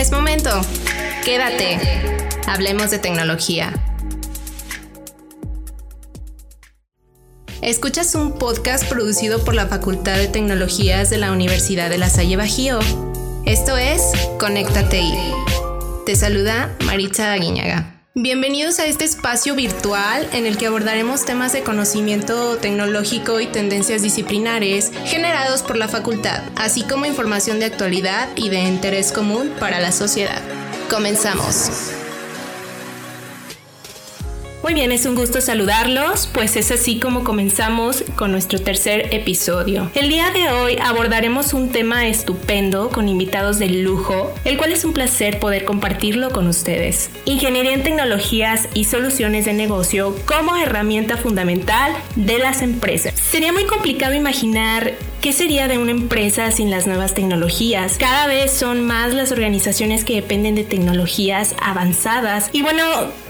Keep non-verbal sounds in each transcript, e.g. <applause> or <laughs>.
Es momento. Quédate. Hablemos de tecnología. Escuchas un podcast producido por la Facultad de Tecnologías de la Universidad de La Salle Bajío. Esto es Conéctate. Te saluda Maritza Aguiñaga. Bienvenidos a este espacio virtual en el que abordaremos temas de conocimiento tecnológico y tendencias disciplinares generados por la facultad, así como información de actualidad y de interés común para la sociedad. Comenzamos. Muy bien, es un gusto saludarlos, pues es así como comenzamos con nuestro tercer episodio. El día de hoy abordaremos un tema estupendo con invitados de lujo, el cual es un placer poder compartirlo con ustedes. Ingeniería en tecnologías y soluciones de negocio como herramienta fundamental de las empresas. Sería muy complicado imaginar ¿Qué sería de una empresa sin las nuevas tecnologías? Cada vez son más las organizaciones que dependen de tecnologías avanzadas. Y bueno,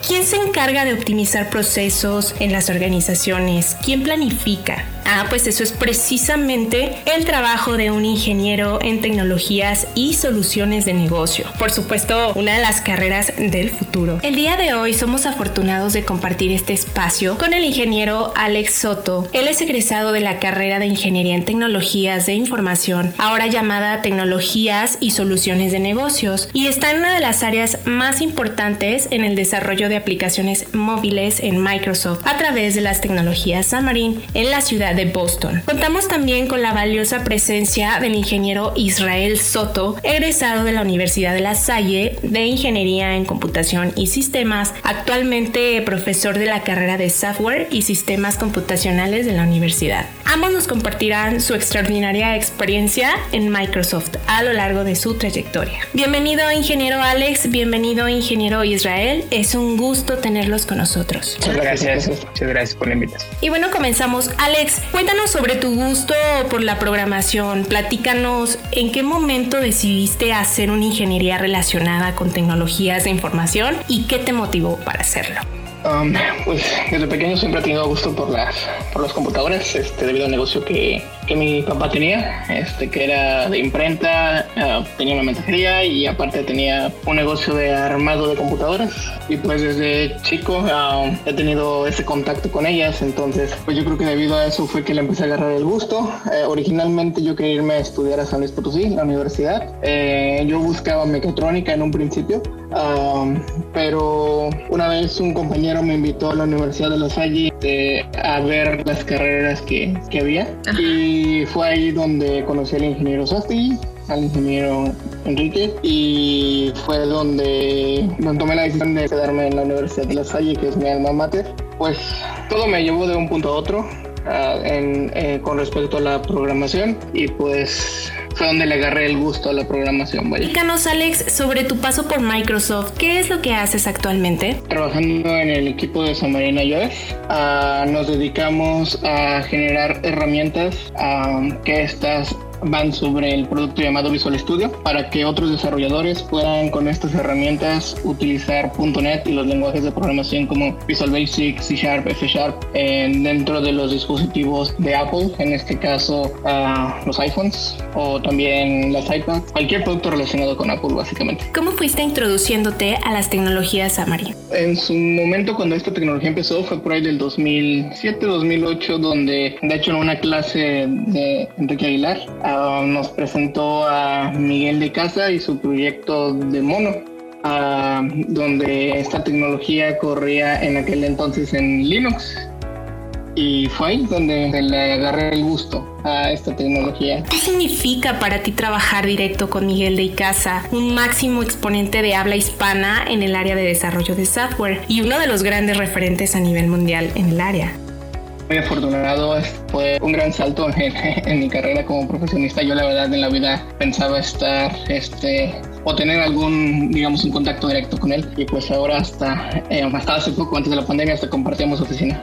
¿quién se encarga de optimizar procesos en las organizaciones? ¿Quién planifica? Ah, pues eso es precisamente el trabajo de un ingeniero en tecnologías y soluciones de negocio. Por supuesto, una de las carreras del futuro. El día de hoy somos afortunados de compartir este espacio con el ingeniero Alex Soto. Él es egresado de la carrera de Ingeniería en Tecnologías de Información, ahora llamada Tecnologías y Soluciones de Negocios, y está en una de las áreas más importantes en el desarrollo de aplicaciones móviles en Microsoft a través de las tecnologías Xamarin en la ciudad Boston. Contamos también con la valiosa presencia del ingeniero Israel Soto, egresado de la Universidad de La Salle de Ingeniería en Computación y Sistemas, actualmente profesor de la carrera de Software y Sistemas Computacionales de la universidad. Ambos nos compartirán su extraordinaria experiencia en Microsoft a lo largo de su trayectoria. Bienvenido ingeniero Alex, bienvenido ingeniero Israel, es un gusto tenerlos con nosotros. Muchas gracias, muchas gracias por la invitación. Y bueno, comenzamos. Alex, Cuéntanos sobre tu gusto por la programación. Platícanos en qué momento decidiste hacer una ingeniería relacionada con tecnologías de información y qué te motivó para hacerlo. Um, pues desde pequeño siempre he tenido gusto por las por los computadores, este, debido al negocio que, que mi papá tenía, este, que era de imprenta, uh, tenía una mensajería y aparte tenía un negocio de armado de computadoras. Y pues desde chico uh, he tenido ese contacto con ellas, entonces pues yo creo que debido a eso fue que le empecé a agarrar el gusto. Eh, originalmente yo quería irme a estudiar a San Luis Potosí, la universidad. Eh, yo buscaba mecatrónica en un principio, um, pero una vez un compañero me invitó a la Universidad de La Salle eh, a ver las carreras que, que había. Y fue ahí donde conocí al ingeniero Sasti, al ingeniero Enrique y fue donde, tomé la decisión de quedarme en la Universidad de La Salle, que es mi alma mater. Pues todo me llevó de un punto a otro en, eh, con respecto a la programación y pues fue donde le agarré el gusto a la programación. Díganos Alex sobre tu paso por Microsoft. ¿Qué es lo que haces actualmente? Trabajando en el equipo de Samarina iOS, uh, nos dedicamos a generar herramientas uh, que estas van sobre el producto llamado Visual Studio para que otros desarrolladores puedan con estas herramientas utilizar .NET y los lenguajes de programación como Visual Basic, C Sharp, F Sharp dentro de los dispositivos de Apple, en este caso uh, los iPhones o también las iPads, cualquier producto relacionado con Apple básicamente. ¿Cómo fuiste introduciéndote a las tecnologías Xamarin? En su momento cuando esta tecnología empezó fue por ahí del 2007-2008 donde de hecho en una clase de Enrique Aguilar Ah, nos presentó a Miguel de Casa y su proyecto de mono, uh, donde esta tecnología corría en aquel entonces en Linux. Y fue ahí donde le agarré el gusto a esta tecnología. ¿Qué significa para ti trabajar directo con Miguel de Icaza, un máximo exponente de habla hispana en el área de desarrollo de software y uno de los grandes referentes a nivel mundial en el área? Muy afortunado, fue un gran salto <laughs> en, mi carrera como profesionista. Yo la verdad en la vida pensaba estar, este, o tener algún, digamos, un contacto directo con él. Y pues ahora hasta, eh, hasta hace poco, antes de la pandemia, hasta compartíamos oficina.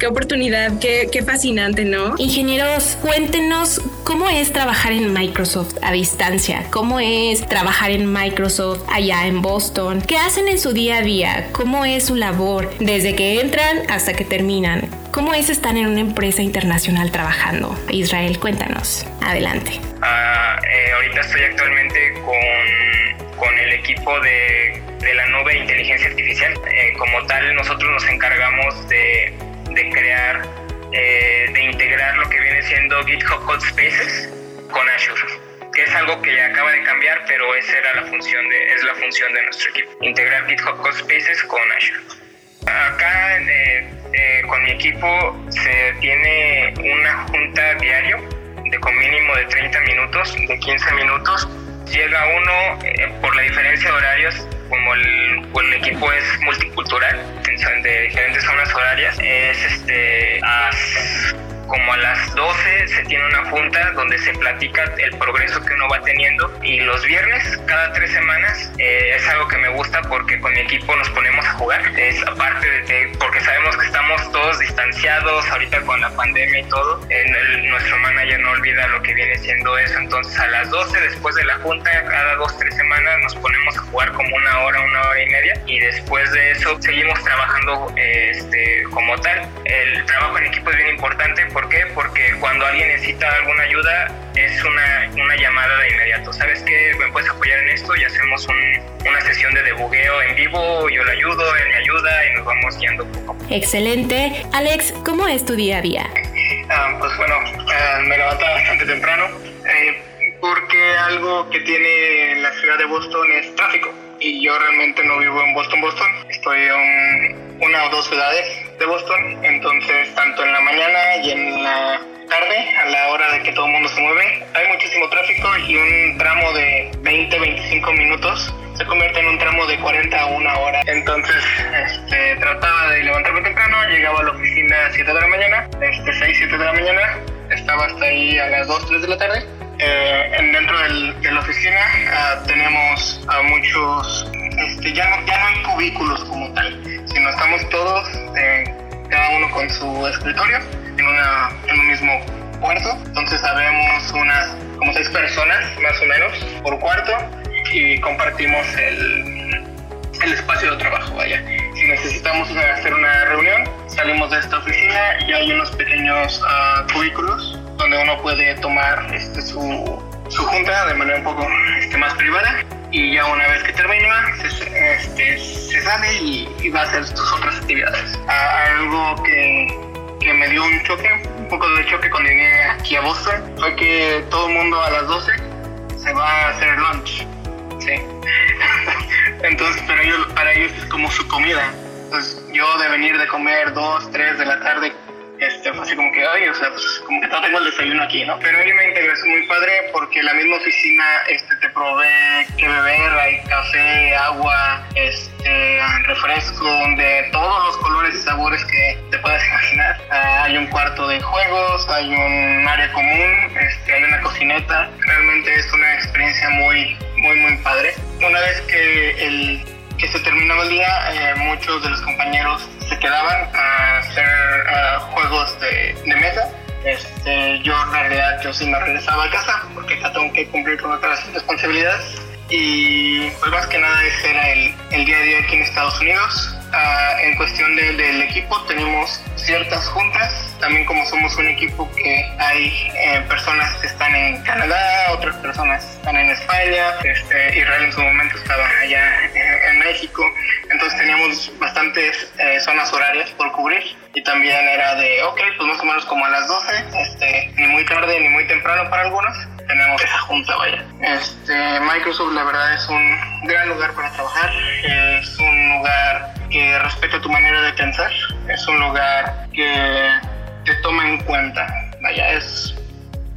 Qué oportunidad, qué, qué, fascinante, ¿no? Ingenieros, cuéntenos cómo es trabajar en Microsoft a distancia, cómo es trabajar en Microsoft allá en Boston, qué hacen en su día a día, cómo es su labor desde que entran hasta que terminan. ¿Cómo es estar en una empresa internacional trabajando? Israel, cuéntanos. Adelante. Uh, eh, ahorita estoy actualmente con con el equipo de, de la nube de inteligencia artificial. Eh, como tal, nosotros nos encargamos de, de crear, eh, de integrar lo que viene siendo GitHub Code Spaces con Azure que es algo que ya acaba de cambiar, pero esa era la función de, es la función de nuestro equipo, integrar GitHub Code Spaces con Azure. Acá eh, eh, con mi equipo se tiene una junta diario de con mínimo de 30 minutos, de 15 minutos. Llega uno eh, por la diferencia de horarios, como el, el, equipo es multicultural, de diferentes zonas horarias, es este, a como a las 12 se tiene una junta donde se platica el progreso que uno va teniendo y los viernes, cada tres semanas, eh, es algo que me gusta porque con mi equipo nos ponemos a jugar. Es aparte de, porque sabemos que estamos todos distanciados ahorita con la pandemia y todo, el, nuestro manager no olvida lo que viene siendo eso. Entonces a las 12 después de la junta, cada dos, tres semanas nos ponemos a jugar como una hora, una hora y media y después de eso seguimos trabajando este, como tal. El trabajo equipo es bien importante ¿Por qué? Porque cuando alguien necesita alguna ayuda es una, una llamada de inmediato. ¿Sabes qué? ¿Me puedes apoyar en esto? Y hacemos una sesión de debugueo en vivo, yo le ayudo, él me ayuda y nos vamos guiando poco. Excelente. Alex, ¿cómo es tu día a día? Ah, pues bueno, ah, me levanto bastante temprano eh, porque algo que tiene la ciudad de Boston es tráfico y yo realmente no vivo en Boston, Boston. Estoy en una o dos ciudades de Boston, entonces tanto en la mañana y en la tarde, a la hora de que todo el mundo se mueve, hay muchísimo tráfico y un tramo de 20-25 minutos se convierte en un tramo de 40 a una hora. Entonces, este, trataba de levantarme temprano, llegaba a la oficina a 7 de la mañana, este, 6, 7 de la mañana, estaba hasta ahí a las 2, 3 de la tarde. Eh, dentro del, de la oficina uh, tenemos a muchos, este, ya, no, ya no hay cubículos como tal, sino estamos todos, eh, cada uno con su escritorio, en, una, en un mismo cuarto. Entonces habemos unas como seis personas más o menos por cuarto y compartimos el, el espacio de trabajo, vaya. Si necesitamos hacer una reunión, salimos de esta oficina y hay unos pequeños uh, cubículos donde uno puede tomar este, su, su junta de manera un poco este, más privada y ya una vez que termina se, este, se sale y, va a hacer sus otras actividades. algo que, que, me dio un choque, un poco de choque cuando llegué aquí a Boston, fue que todo el mundo a las 12 se va a hacer lunch. Sí. <laughs> Entonces, para ellos, para ellos es como su comida. Entonces, yo de venir de comer 2, 3 de la tarde este, fue así como que, ay, o sea, pues, como que no tengo el desayuno aquí, ¿no? Pero hay una integración muy padre porque la misma oficina este, te provee que beber, hay café, agua, este, refresco, de todos los colores y sabores que te puedas <laughs> imaginar. Ah, hay un cuarto de juegos, hay un área común, este, hay una cocineta. Realmente es una experiencia muy, muy, muy padre. Una vez que el que se terminaba el día, eh, muchos de los compañeros se quedaban a hacer juegos de, de, mesa. Este, yo en realidad yo sí me regresaba a casa porque ya tengo que cumplir con otras responsabilidades y pues más que nada ese era el, el día a día aquí en Estados Unidos. Uh, en cuestión de, del equipo tenemos ciertas juntas, también como somos un equipo que hay eh, personas que están en Canadá, otras personas están en España, este, Israel en su momento estaba allá en, en México, entonces teníamos bastantes eh, zonas horarias por cubrir. Y también era de, ok, pues más o menos como a las 12, este, ni muy tarde ni muy temprano para algunos, tenemos esa junta, vaya. Este, Microsoft la verdad es un gran lugar para trabajar, es un lugar que respeta tu manera de pensar, es un lugar que te toma en cuenta, vaya, es,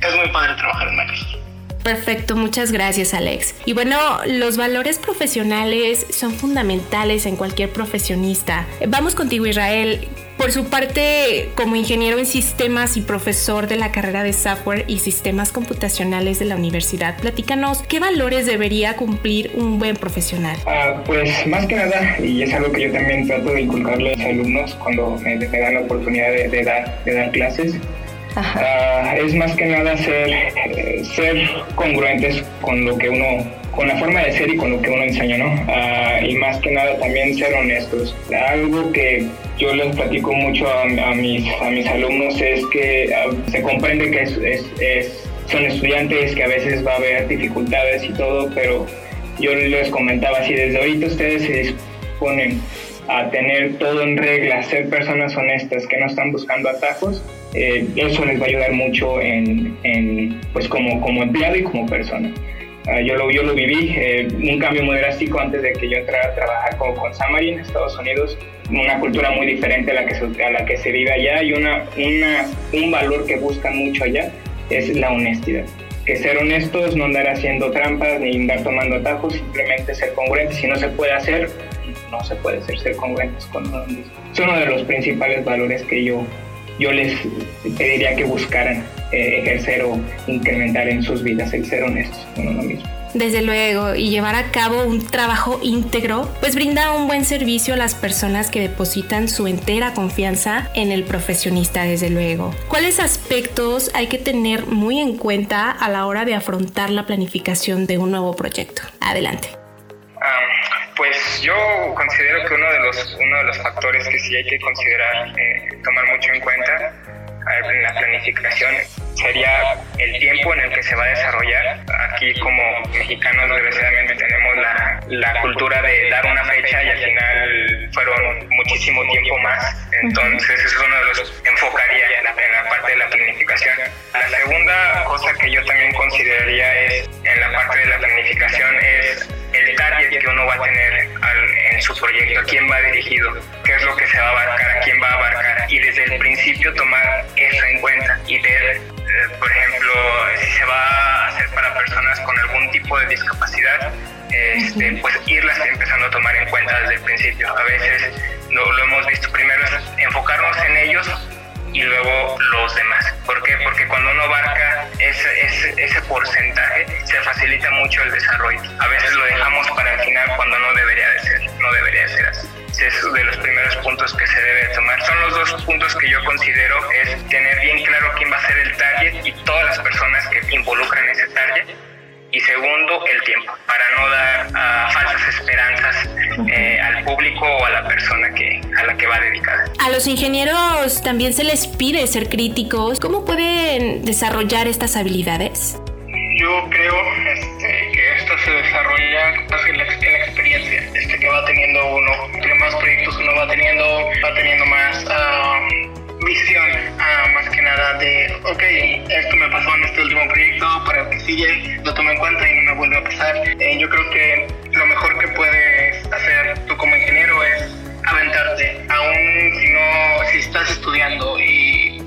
es muy padre trabajar en Microsoft. Perfecto, muchas gracias Alex. Y bueno, los valores profesionales son fundamentales en cualquier profesionista. Vamos contigo Israel. Por su parte, como ingeniero en sistemas y profesor de la carrera de software y sistemas computacionales de la universidad, platícanos qué valores debería cumplir un buen profesional. Ah, pues más que nada, y es algo que yo también trato de inculcarle a los alumnos cuando me, dan la oportunidad de, dar, de dar clases, Uh, es más que nada ser, eh, ser congruentes con lo que uno, con la forma de ser y con lo que uno enseña, ¿no? Uh, y más que nada también ser honestos. Algo que yo les platico mucho a, mis, a mis alumnos es que uh, se comprende que es, es, es, son estudiantes, que a veces va a haber dificultades y todo, pero yo les comentaba, si desde ahorita ustedes se disponen a tener todo en regla, ser personas honestas que no están buscando atajos, eh, eso les va a ayudar mucho en, en, pues como, como empleado y como persona. Ah, yo, lo, yo lo viví, eh, un cambio muy drástico antes de que yo entrara a trabajar con, con Xamarin en Estados Unidos, una cultura muy diferente a la que se, a la que se vive allá y una, una, un valor que buscan mucho allá es la honestidad. Que ser honestos, no andar haciendo trampas ni andar tomando atajos, simplemente ser congruentes. Si no se puede hacer, no se puede ser, ser congruentes con uno mismo. Es uno de los principales valores que yo, yo les pediría que buscaran eh, ejercer o incrementar en sus vidas, el ser honestos con uno mismo. Desde luego, y llevar a cabo un trabajo íntegro, pues brinda un buen servicio a las personas que depositan su entera confianza en el profesionista, desde luego. ¿Cuáles aspectos hay que tener muy en cuenta a la hora de afrontar la planificación de un nuevo proyecto? Adelante. Pues yo considero que uno de los, uno de los factores que sí hay que considerar, eh, tomar mucho en cuenta en la planificación sería el tiempo en el que se va a desarrollar. Aquí como mexicanos desgraciadamente tenemos la, la cultura de dar una fecha y al final fueron muchísimo tiempo más. Entonces eso es uno de los enfocaría en la, en la parte de la planificación. La segunda cosa que yo también consideraría es en la parte de la planificación es el target que uno va a tener en su proyecto, a quién va dirigido, qué es lo que se va a abarcar, a quién va a abarcar y desde el principio tomar eso en cuenta y ver, eh, por ejemplo, si se va a algún tipo de discapacidad, este, pues irlas empezando a tomar en cuenta desde el principio. A veces lo, lo hemos visto primero es enfocarnos en ellos y luego los demás. ¿Por qué? Porque cuando uno abarca ese, ese, ese, porcentaje, se facilita mucho el desarrollo. A veces lo dejamos para el final cuando no debería de ser, no debería ser así. Es de los primeros puntos que se debe tomar. Son los dos puntos que yo considero es tener bien claro quién va a ser el target y todas las personas que involucran ese target y segundo, el tiempo, para no dar uh, falsas esperanzas eh, al público o a la persona que, a la que va dedicada. A los ingenieros también se les pide ser críticos. ¿Cómo pueden desarrollar estas habilidades? Yo creo este, que esto se desarrolla en la, en la experiencia este, que va teniendo uno. Entre más proyectos uno va teniendo, va teniendo más... Uh, visión, ah, más que nada de, ok, esto me pasó en este último proyecto, para que sigue lo tomo en cuenta y no me vuelve a pasar. Eh, yo creo que lo mejor que puedes hacer tú como ingeniero es aventarte, aún si no, si estás estudiando y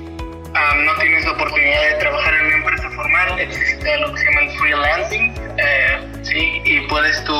ah, no tienes la oportunidad de trabajar en una empresa formal, existe lo que se llama el freelancing, eh, sí, y puedes tú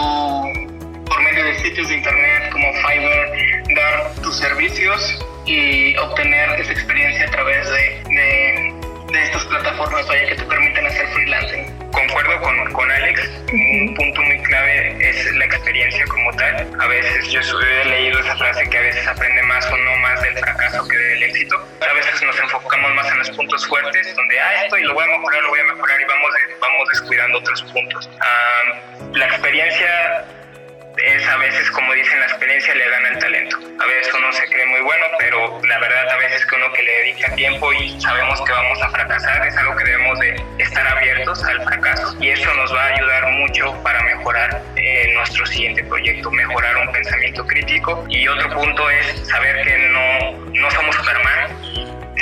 por medio de sitios de internet como Fiverr dar tus servicios y obtener esa experiencia a través de, de, estas plataformas vaya, que te permiten hacer freelancing. Concuerdo con, con Alex, un punto muy clave es la experiencia como tal. A veces yo he leído esa frase que a veces aprende más o no más del fracaso que del éxito. A veces nos enfocamos más en los puntos fuertes, donde, ah, esto y lo voy a mejorar, lo voy a mejorar y vamos, vamos descuidando otros puntos. la experiencia es a veces, como dicen, la experiencia le gana el talento. A veces uno se cree muy bueno, pero la verdad a veces que uno que le dedica tiempo y sabemos que vamos a fracasar, es algo que debemos de estar abiertos al fracaso. Y eso nos va a ayudar mucho para mejorar eh, nuestro siguiente proyecto, mejorar un pensamiento crítico. Y otro punto es saber que no, no somos Superman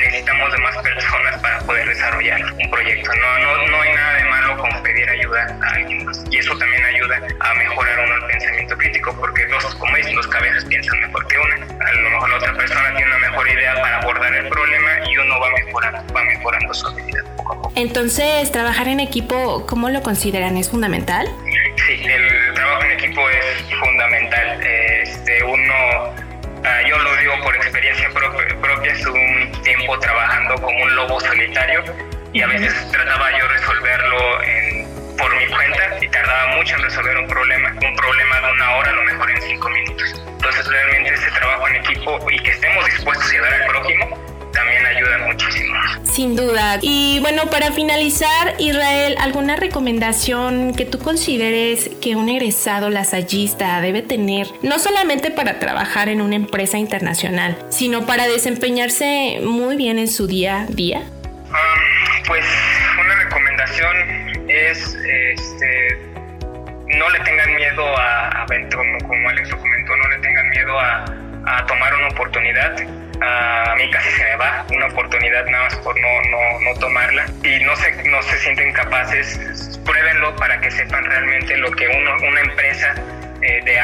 necesitamos de más personas para poder desarrollar un proyecto. No, no, no hay nada de malo con pedir ayuda a alguien más. Y eso también ayuda a mejorar uno el pensamiento crítico, porque dos, como dicen, dos cabezas piensan mejor que una. A lo mejor la otra persona tiene una mejor idea para abordar el problema y uno va mejorando, va mejorando su habilidad poco a poco. Entonces, trabajar en equipo, ¿cómo lo consideran? ¿Es fundamental? Sí, el trabajo en equipo es fundamental. Este, uno Ah, yo lo digo por experiencia un tiempo trabajando como un lobo solitario y a veces trataba yo resolverlo por mi cuenta y tardaba mucho en resolver un problema, un problema de una hora, a lo mejor en cinco minutos. Entonces realmente este trabajo en equipo y que estemos dispuestos a ayudar al prójimo también ayuda muchísimo. Sin duda. Y bueno, para finalizar, Israel, ¿alguna recomendación que tú consideres que un egresado lasallista debe tener, no solamente para trabajar en una empresa internacional, sino para desempeñarse muy bien en su día a día? Ah, pues una recomendación es este, no le tengan miedo a, a como, como Alex lo comentó, no le tengan miedo a, a tomar una oportunidad. A mí casi se me va una oportunidad nada más por no, no, no tomarla. Y no se, no se sienten capaces, pruébenlo para que sepan realmente lo que uno, una empresa eh, de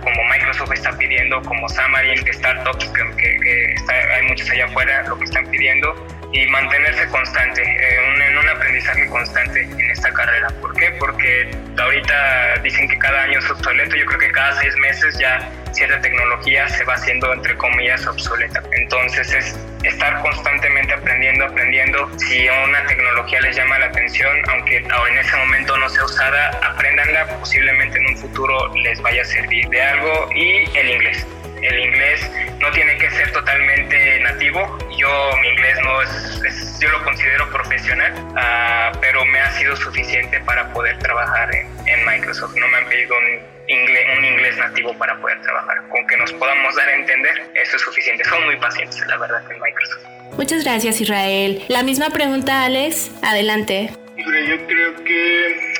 como Microsoft está pidiendo, como Xamarin, startups, que, que, hay muchos allá afuera, lo que están pidiendo, y mantenerse constante, eh, en un aprendizaje constante en esta carrera. ¿Por qué? Porque ahorita dicen que cada año es obsoleto, yo creo que cada seis meses ya cierta tecnología se va haciendo, entre comillas, obsoleta. Entonces es estar constantemente aprendiendo, aprendiendo. Si una tecnología les llama la atención, aunque en ese momento no sea usada, apréndanla, posiblemente en un futuro les vaya a servir de algo. Y el inglés. El inglés no tiene que ser totalmente nativo. Yo, mi inglés no es, yo lo considero profesional, uh, pero me ha sido suficiente para poder trabajar en, en Microsoft. No me han pedido un inglés, un inglés nativo para poder trabajar. Con que nos podamos dar a entender, eso es suficiente. Son muy pacientes, la verdad, en Microsoft. Muchas gracias, Israel. La misma pregunta, Alex. Adelante. Yo creo que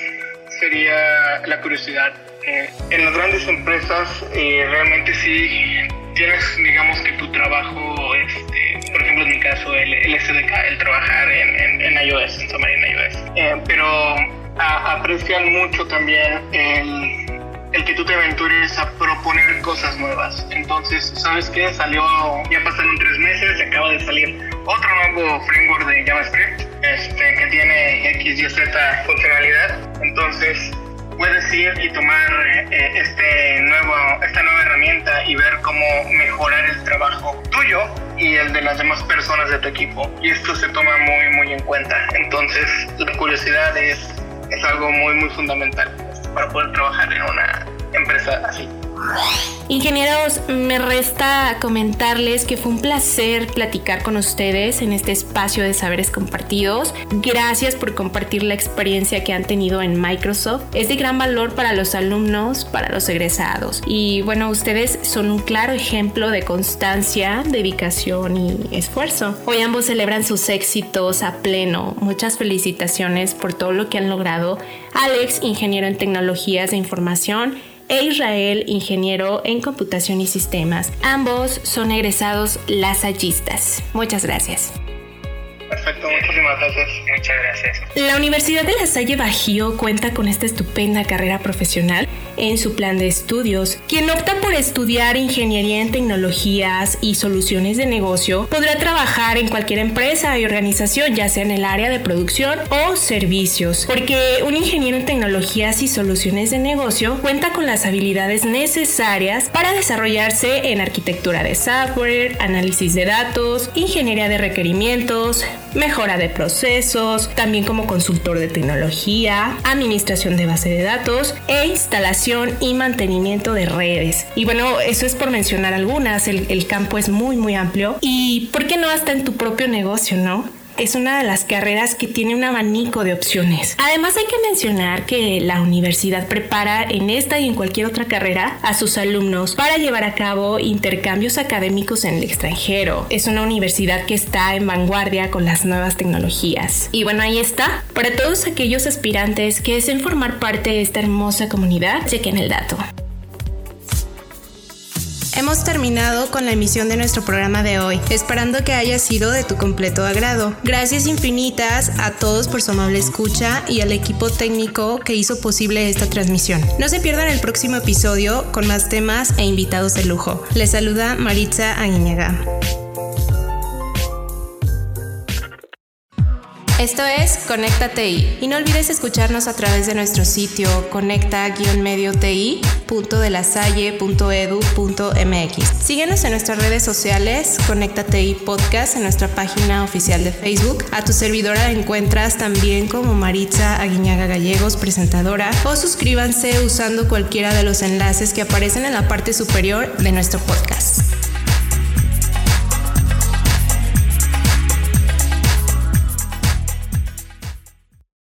sería la curiosidad. Eh, en las grandes empresas, eh, realmente sí tienes, digamos que tu trabajo, este, por ejemplo, en mi caso, el, el SDK, el trabajar en, en, iOS, en Xamarin iOS. Eh, pero aprecian mucho también el el que tú te aventures a proponer cosas nuevas. Entonces, ¿sabes qué? Salió, ya pasaron tres meses, acaba de salir otro nuevo framework de JavaScript este, que tiene X, Y, Z funcionalidad. Entonces, puedes ir y tomar eh, este nuevo, esta nueva herramienta y ver cómo mejorar el trabajo tuyo y el de las demás personas de tu equipo. Y esto se toma muy, muy en cuenta. Entonces, la curiosidad es, es algo muy, muy fundamental para poder trabajar en una empresa así. Ingenieros, me resta comentarles que fue un placer platicar con ustedes en este espacio de saberes compartidos. Gracias por compartir la experiencia que han tenido en Microsoft. Es de gran valor para los alumnos, para los egresados. Y bueno, ustedes son un claro ejemplo de constancia, dedicación y esfuerzo. Hoy ambos celebran sus éxitos a pleno. Muchas felicitaciones por todo lo que han logrado. Alex, ingeniero en tecnologías de información e Israel, ingeniero en computación y sistemas. Ambos son egresados lasallistas. Muchas gracias. Perfecto, muchísimas gracias. Muchas gracias. La Universidad de La Salle Bajío cuenta con esta estupenda carrera profesional en su plan de estudios. Quien opta por estudiar ingeniería en tecnologías y soluciones de negocio podrá trabajar en cualquier empresa y organización, ya sea en el área de producción o servicios, porque un ingeniero en tecnologías y soluciones de negocio cuenta con las habilidades necesarias para desarrollarse en arquitectura de software, análisis de datos, ingeniería de requerimientos, mejora de procesos, también como consultor de tecnología, administración de base de datos e instalación y mantenimiento de redes. Y bueno, eso es por mencionar algunas, el, campo es muy muy amplio y ¿por qué no hasta en tu propio negocio, no? Es una de las carreras que tiene un abanico de opciones. Además hay que mencionar que la universidad prepara en esta y en cualquier otra carrera a sus alumnos para llevar a cabo intercambios académicos en el extranjero. Es una universidad que está en vanguardia con las nuevas tecnologías. Y bueno, ahí está. Para todos aquellos aspirantes que deseen formar parte de esta hermosa comunidad, chequen el dato. Hemos terminado con la emisión de nuestro programa de hoy, esperando que haya sido de tu completo agrado. Gracias infinitas a todos por su amable escucha y al equipo técnico que hizo posible esta transmisión. No se pierdan el próximo episodio con más temas e invitados de lujo. Les saluda Maritza Aguiñaga. Esto es Conecta TI y no olvides escucharnos a través de nuestro sitio conecta-medioti.delasalle.edu.mx. Síguenos en nuestras redes sociales, Conecta TI Podcast en nuestra página oficial de Facebook. A tu servidora encuentras también como Maritza Aguiñaga Gallegos, presentadora, o suscríbanse usando cualquiera de los enlaces que aparecen en la parte superior de nuestro podcast.